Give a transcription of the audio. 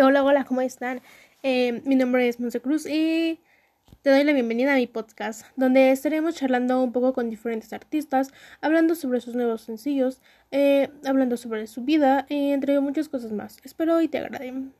Hola, hola, ¿cómo están? Eh, mi nombre es Monse Cruz y te doy la bienvenida a mi podcast, donde estaremos charlando un poco con diferentes artistas, hablando sobre sus nuevos sencillos, eh, hablando sobre su vida, y entre muchas cosas más. Espero y te agraden.